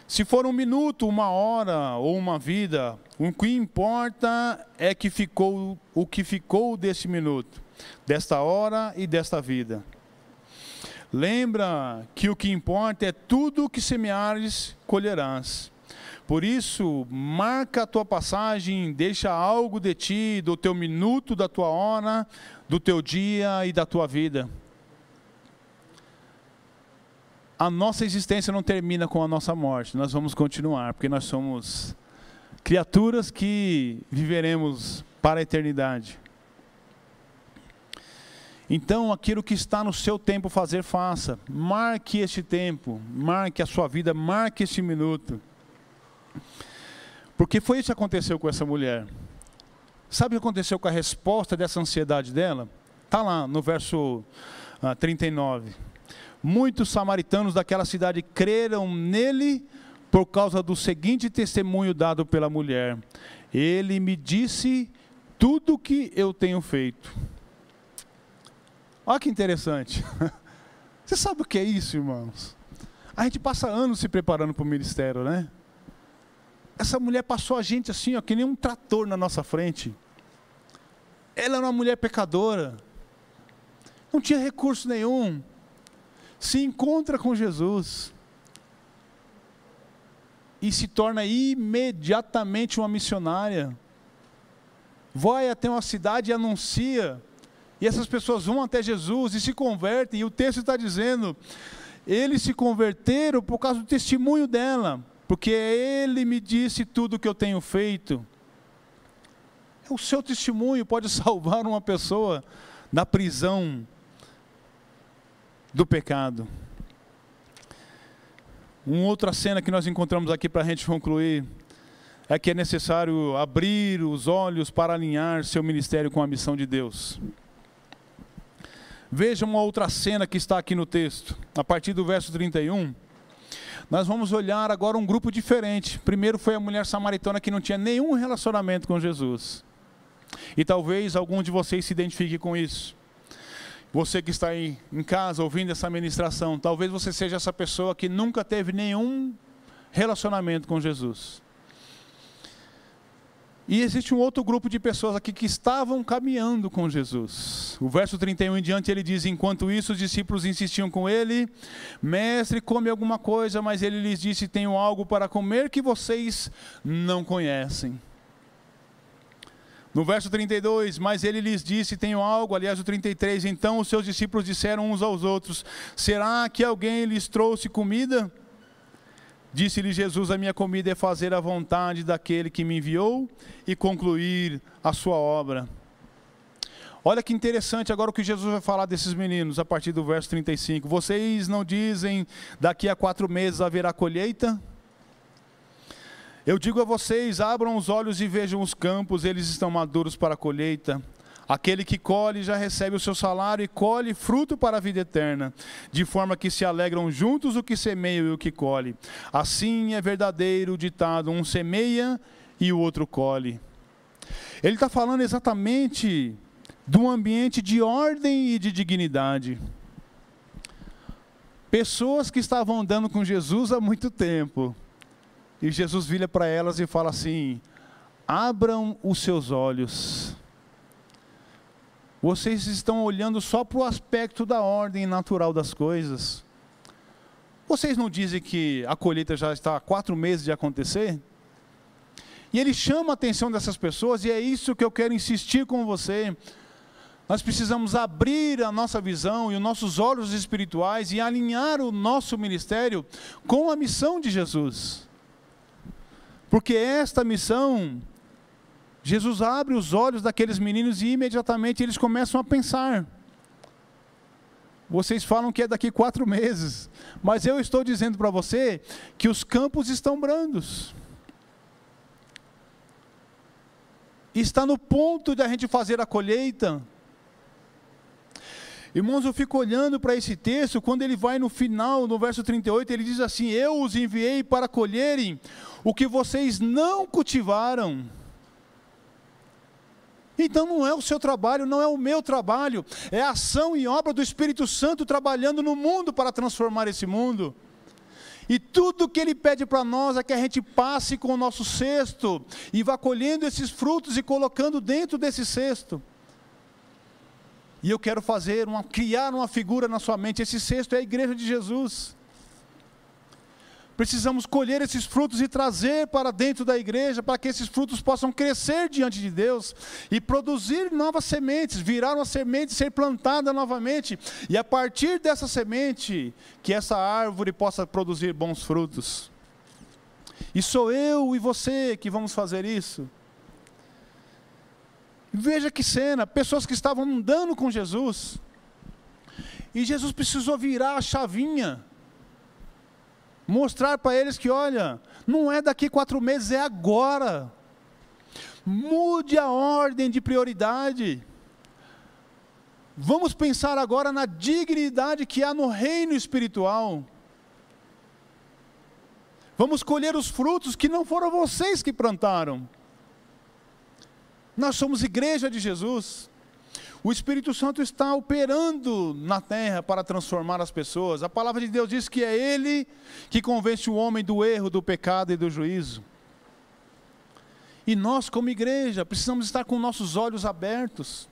Se for um minuto, uma hora ou uma vida, o que importa é que ficou o que ficou deste minuto, desta hora e desta vida. Lembra que o que importa é tudo o que semeares, colherás. Por isso, marca a tua passagem, deixa algo de ti, do teu minuto, da tua hora, do teu dia e da tua vida. A nossa existência não termina com a nossa morte, nós vamos continuar, porque nós somos criaturas que viveremos para a eternidade. Então, aquilo que está no seu tempo fazer, faça. Marque este tempo, marque a sua vida, marque este minuto. Porque foi isso que aconteceu com essa mulher. Sabe o que aconteceu com a resposta dessa ansiedade dela? Está lá no verso ah, 39. Muitos samaritanos daquela cidade creram nele por causa do seguinte testemunho dado pela mulher: Ele me disse tudo o que eu tenho feito. Olha que interessante. Você sabe o que é isso, irmãos? A gente passa anos se preparando para o ministério, né? Essa mulher passou a gente assim, ó, que nem um trator na nossa frente. Ela era uma mulher pecadora. Não tinha recurso nenhum. Se encontra com Jesus. E se torna imediatamente uma missionária. Vai até uma cidade e anuncia. E essas pessoas vão até Jesus e se convertem. E o texto está dizendo: eles se converteram por causa do testemunho dela porque Ele me disse tudo o que eu tenho feito. O seu testemunho pode salvar uma pessoa da prisão do pecado. Uma outra cena que nós encontramos aqui para a gente concluir é que é necessário abrir os olhos para alinhar seu ministério com a missão de Deus. Veja uma outra cena que está aqui no texto, a partir do verso 31 nós vamos olhar agora um grupo diferente. Primeiro foi a mulher samaritana que não tinha nenhum relacionamento com Jesus. E talvez algum de vocês se identifique com isso. Você que está aí em casa ouvindo essa ministração, talvez você seja essa pessoa que nunca teve nenhum relacionamento com Jesus. E existe um outro grupo de pessoas aqui que estavam caminhando com Jesus. O verso 31 em diante ele diz: Enquanto isso, os discípulos insistiam com ele: Mestre, come alguma coisa, mas ele lhes disse: Tenho algo para comer que vocês não conhecem. No verso 32, mas ele lhes disse: Tenho algo, aliás, o 33. Então os seus discípulos disseram uns aos outros: Será que alguém lhes trouxe comida? Disse-lhe Jesus: A minha comida é fazer a vontade daquele que me enviou e concluir a sua obra. Olha que interessante agora o que Jesus vai falar desses meninos a partir do verso 35. Vocês não dizem daqui a quatro meses haverá colheita? Eu digo a vocês: abram os olhos e vejam os campos, eles estão maduros para a colheita. Aquele que colhe já recebe o seu salário e colhe fruto para a vida eterna, de forma que se alegram juntos o que semeia e o que colhe. Assim é verdadeiro o ditado: um semeia e o outro colhe. Ele está falando exatamente de um ambiente de ordem e de dignidade. Pessoas que estavam andando com Jesus há muito tempo e Jesus vira para elas e fala assim: abram os seus olhos. Vocês estão olhando só para o aspecto da ordem natural das coisas. Vocês não dizem que a colheita já está há quatro meses de acontecer? E ele chama a atenção dessas pessoas, e é isso que eu quero insistir com você. Nós precisamos abrir a nossa visão e os nossos olhos espirituais e alinhar o nosso ministério com a missão de Jesus. Porque esta missão, Jesus abre os olhos daqueles meninos e imediatamente eles começam a pensar. Vocês falam que é daqui quatro meses, mas eu estou dizendo para você que os campos estão brandos. Está no ponto de a gente fazer a colheita. Irmãos, eu fico olhando para esse texto, quando ele vai no final, no verso 38, ele diz assim: Eu os enviei para colherem o que vocês não cultivaram. Então não é o seu trabalho, não é o meu trabalho, é a ação e obra do Espírito Santo trabalhando no mundo para transformar esse mundo. E tudo que ele pede para nós é que a gente passe com o nosso cesto e vá colhendo esses frutos e colocando dentro desse cesto. E eu quero fazer uma, criar uma figura na sua mente. Esse cesto é a igreja de Jesus. Precisamos colher esses frutos e trazer para dentro da igreja, para que esses frutos possam crescer diante de Deus e produzir novas sementes, virar uma semente, ser plantada novamente, e a partir dessa semente, que essa árvore possa produzir bons frutos. E sou eu e você que vamos fazer isso. Veja que cena, pessoas que estavam andando com Jesus. E Jesus precisou virar a chavinha. Mostrar para eles que, olha, não é daqui quatro meses, é agora. Mude a ordem de prioridade. Vamos pensar agora na dignidade que há no reino espiritual. Vamos colher os frutos que não foram vocês que plantaram. Nós somos igreja de Jesus. O Espírito Santo está operando na terra para transformar as pessoas. A palavra de Deus diz que é Ele que convence o homem do erro, do pecado e do juízo. E nós, como igreja, precisamos estar com nossos olhos abertos,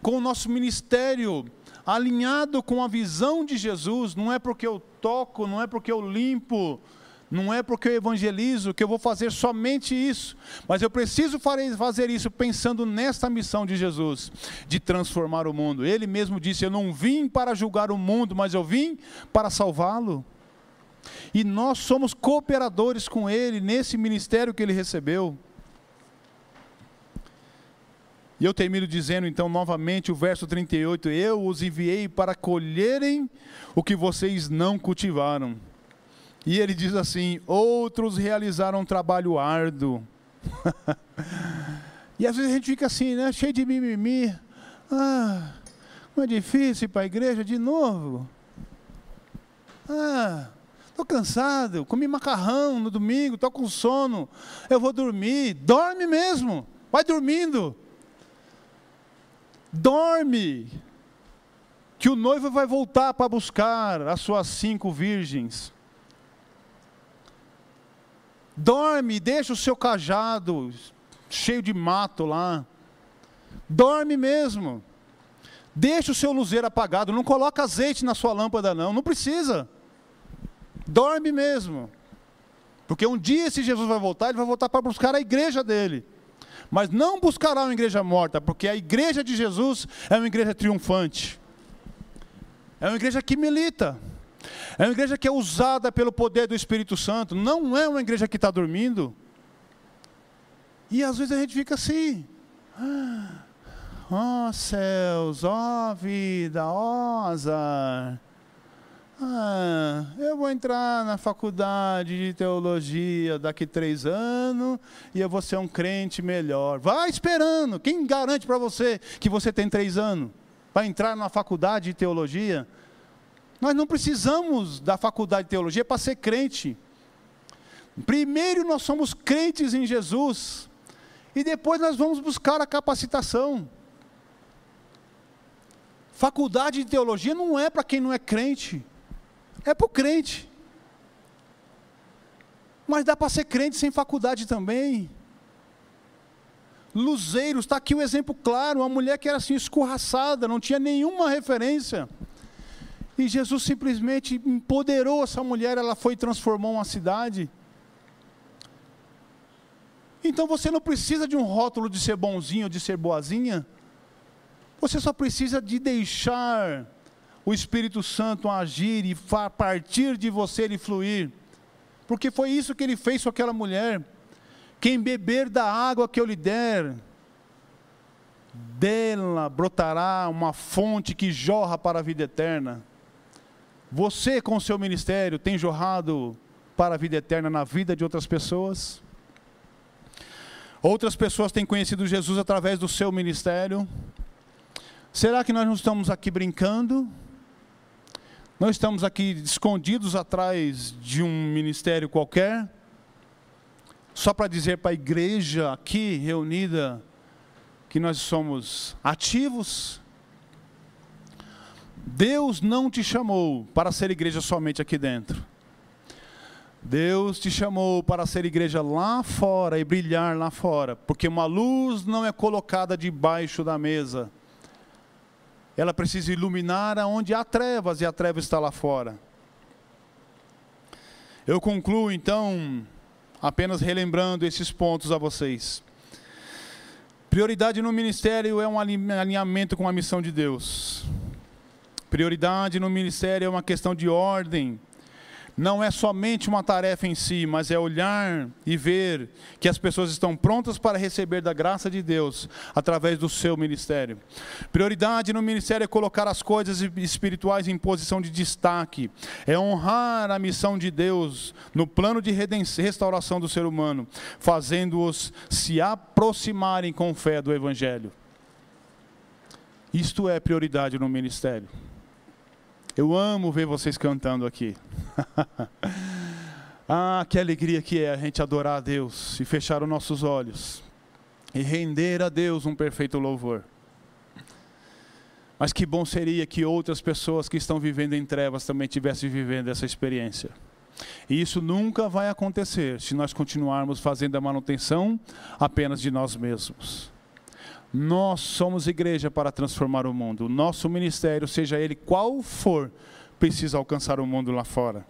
com o nosso ministério alinhado com a visão de Jesus. Não é porque eu toco, não é porque eu limpo, não é porque eu evangelizo que eu vou fazer somente isso, mas eu preciso fazer isso pensando nesta missão de Jesus, de transformar o mundo. Ele mesmo disse: Eu não vim para julgar o mundo, mas eu vim para salvá-lo. E nós somos cooperadores com Ele nesse ministério que Ele recebeu. E eu termino dizendo então novamente o verso 38: Eu os enviei para colherem o que vocês não cultivaram. E ele diz assim: outros realizaram um trabalho árduo. e às vezes a gente fica assim, né? Cheio de mimimi. Ah, não é difícil ir para a igreja de novo. Ah, estou cansado, comi macarrão no domingo, estou com sono, eu vou dormir. Dorme mesmo, vai dormindo. Dorme, que o noivo vai voltar para buscar as suas cinco virgens. Dorme, deixa o seu cajado cheio de mato lá. Dorme mesmo. Deixa o seu luzeiro apagado, não coloca azeite na sua lâmpada não, não precisa. Dorme mesmo. Porque um dia esse Jesus vai voltar, ele vai voltar para buscar a igreja dele. mas não buscará uma igreja morta, porque a igreja de Jesus é uma igreja triunfante. É uma igreja que milita. É uma igreja que é usada pelo poder do Espírito Santo. Não é uma igreja que está dormindo. E às vezes a gente fica assim. Ó oh, céus, ó oh, vida, ó oh, azar. Ah, eu vou entrar na faculdade de teologia daqui três anos e eu vou ser um crente melhor. Vai esperando. Quem garante para você que você tem três anos para entrar na faculdade de teologia? Nós não precisamos da faculdade de teologia para ser crente. Primeiro nós somos crentes em Jesus e depois nós vamos buscar a capacitação. Faculdade de teologia não é para quem não é crente. É para o crente. Mas dá para ser crente sem faculdade também. Luzeiros, está aqui o um exemplo claro: uma mulher que era assim escorraçada, não tinha nenhuma referência. E Jesus simplesmente empoderou essa mulher, ela foi e transformou uma cidade. Então você não precisa de um rótulo de ser bonzinho, de ser boazinha. Você só precisa de deixar o Espírito Santo agir e a partir de você ele fluir. Porque foi isso que ele fez com aquela mulher. Quem beber da água que eu lhe der, dela brotará uma fonte que jorra para a vida eterna. Você, com o seu ministério, tem jorrado para a vida eterna na vida de outras pessoas? Outras pessoas têm conhecido Jesus através do seu ministério? Será que nós não estamos aqui brincando? Não estamos aqui escondidos atrás de um ministério qualquer, só para dizer para a igreja aqui reunida que nós somos ativos. Deus não te chamou para ser igreja somente aqui dentro. Deus te chamou para ser igreja lá fora e brilhar lá fora, porque uma luz não é colocada debaixo da mesa ela precisa iluminar aonde há trevas e a treva está lá fora. Eu concluo então, apenas relembrando esses pontos a vocês. Prioridade no ministério é um alinhamento com a missão de Deus. Prioridade no ministério é uma questão de ordem, não é somente uma tarefa em si, mas é olhar e ver que as pessoas estão prontas para receber da graça de Deus através do seu ministério. Prioridade no ministério é colocar as coisas espirituais em posição de destaque, é honrar a missão de Deus no plano de restauração do ser humano, fazendo-os se aproximarem com fé do Evangelho. Isto é prioridade no ministério. Eu amo ver vocês cantando aqui. ah, que alegria que é a gente adorar a Deus e fechar os nossos olhos e render a Deus um perfeito louvor. Mas que bom seria que outras pessoas que estão vivendo em trevas também estivessem vivendo essa experiência. E isso nunca vai acontecer se nós continuarmos fazendo a manutenção apenas de nós mesmos. Nós somos igreja para transformar o mundo. O nosso ministério, seja ele qual for, precisa alcançar o mundo lá fora.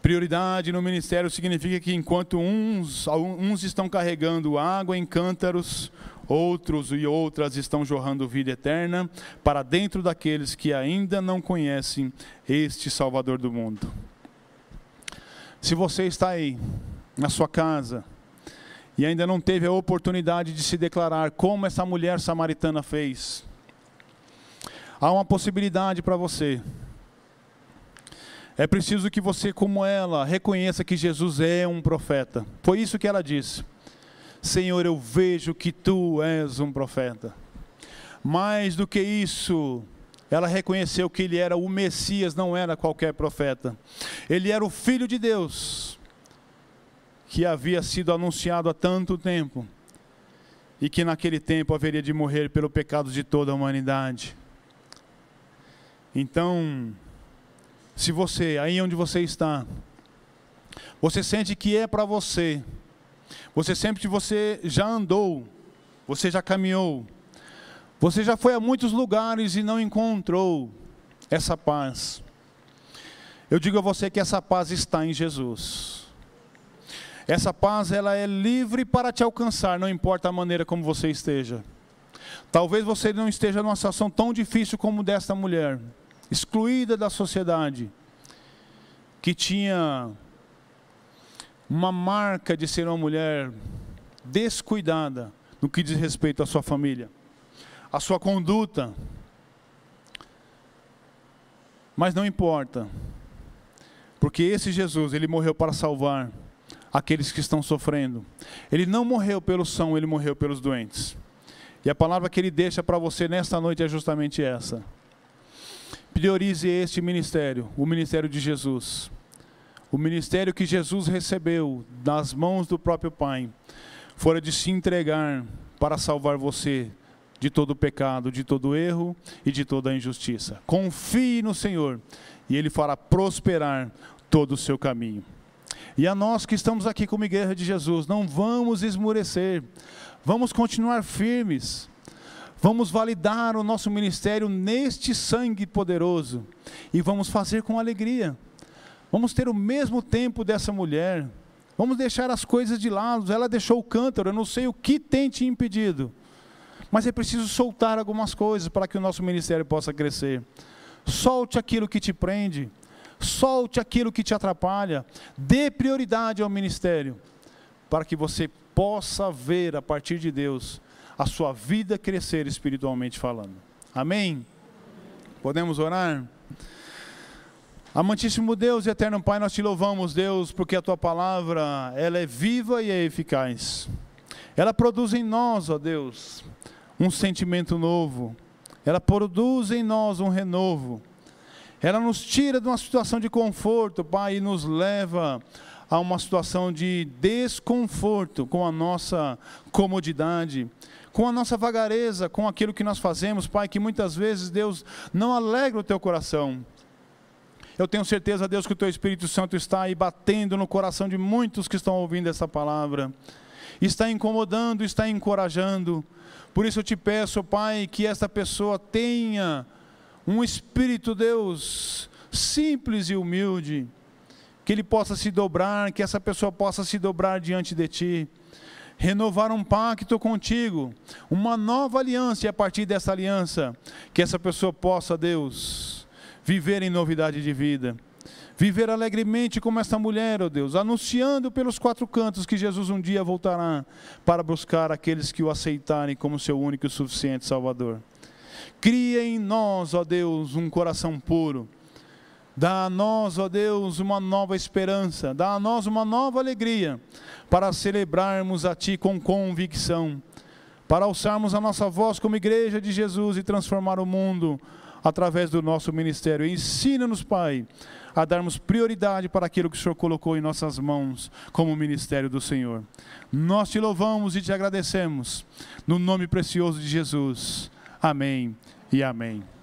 Prioridade no ministério significa que enquanto uns, uns estão carregando água em cântaros, outros e outras estão jorrando vida eterna para dentro daqueles que ainda não conhecem este Salvador do mundo. Se você está aí, na sua casa, e ainda não teve a oportunidade de se declarar como essa mulher samaritana fez. Há uma possibilidade para você. É preciso que você, como ela, reconheça que Jesus é um profeta. Foi isso que ela disse. Senhor, eu vejo que tu és um profeta. Mais do que isso, ela reconheceu que ele era o Messias, não era qualquer profeta. Ele era o Filho de Deus que havia sido anunciado há tanto tempo e que naquele tempo haveria de morrer pelo pecado de toda a humanidade. Então, se você, aí onde você está, você sente que é para você, você sente que você já andou, você já caminhou, você já foi a muitos lugares e não encontrou essa paz. Eu digo a você que essa paz está em Jesus. Essa paz ela é livre para te alcançar, não importa a maneira como você esteja. Talvez você não esteja numa situação tão difícil como desta mulher, excluída da sociedade, que tinha uma marca de ser uma mulher descuidada no que diz respeito à sua família, à sua conduta. Mas não importa, porque esse Jesus, ele morreu para salvar aqueles que estão sofrendo. Ele não morreu pelos são, ele morreu pelos doentes. E a palavra que ele deixa para você nesta noite é justamente essa. Priorize este ministério, o ministério de Jesus. O ministério que Jesus recebeu das mãos do próprio Pai, fora de se entregar para salvar você de todo pecado, de todo erro e de toda injustiça. Confie no Senhor e Ele fará prosperar todo o seu caminho. E a nós que estamos aqui como igreja de Jesus, não vamos esmurecer, vamos continuar firmes, vamos validar o nosso ministério neste sangue poderoso. E vamos fazer com alegria. Vamos ter o mesmo tempo dessa mulher, vamos deixar as coisas de lado. Ela deixou o cântaro, eu não sei o que tem te impedido, mas é preciso soltar algumas coisas para que o nosso ministério possa crescer. Solte aquilo que te prende, solte aquilo que te atrapalha, dê prioridade ao ministério, para que você possa ver a partir de Deus a sua vida crescer espiritualmente falando. Amém? Podemos orar? Amantíssimo Deus e eterno Pai, nós te louvamos, Deus, porque a tua palavra, ela é viva e é eficaz. Ela produz em nós, ó Deus, um sentimento novo. Ela produz em nós um renovo. Ela nos tira de uma situação de conforto, Pai, e nos leva a uma situação de desconforto com a nossa comodidade, com a nossa vagareza, com aquilo que nós fazemos, Pai, que muitas vezes, Deus, não alegra o teu coração. Eu tenho certeza, Deus, que o teu Espírito Santo está aí batendo no coração de muitos que estão ouvindo essa palavra, está incomodando, está encorajando. Por isso eu te peço, Pai, que esta pessoa tenha um espírito, Deus, simples e humilde, que ele possa se dobrar, que essa pessoa possa se dobrar diante de ti, renovar um pacto contigo, uma nova aliança, e a partir dessa aliança, que essa pessoa possa, Deus, viver em novidade de vida. Viver alegremente como esta mulher, ó oh Deus, anunciando pelos quatro cantos que Jesus um dia voltará para buscar aqueles que o aceitarem como seu único e suficiente Salvador. Cria em nós, ó Deus, um coração puro. Dá a nós, ó Deus, uma nova esperança. Dá a nós uma nova alegria para celebrarmos a Ti com convicção. Para alçarmos a nossa voz como igreja de Jesus e transformar o mundo através do nosso ministério. Ensina-nos, Pai, a darmos prioridade para aquilo que o Senhor colocou em nossas mãos como ministério do Senhor. Nós te louvamos e te agradecemos. No nome precioso de Jesus. Amém e amém.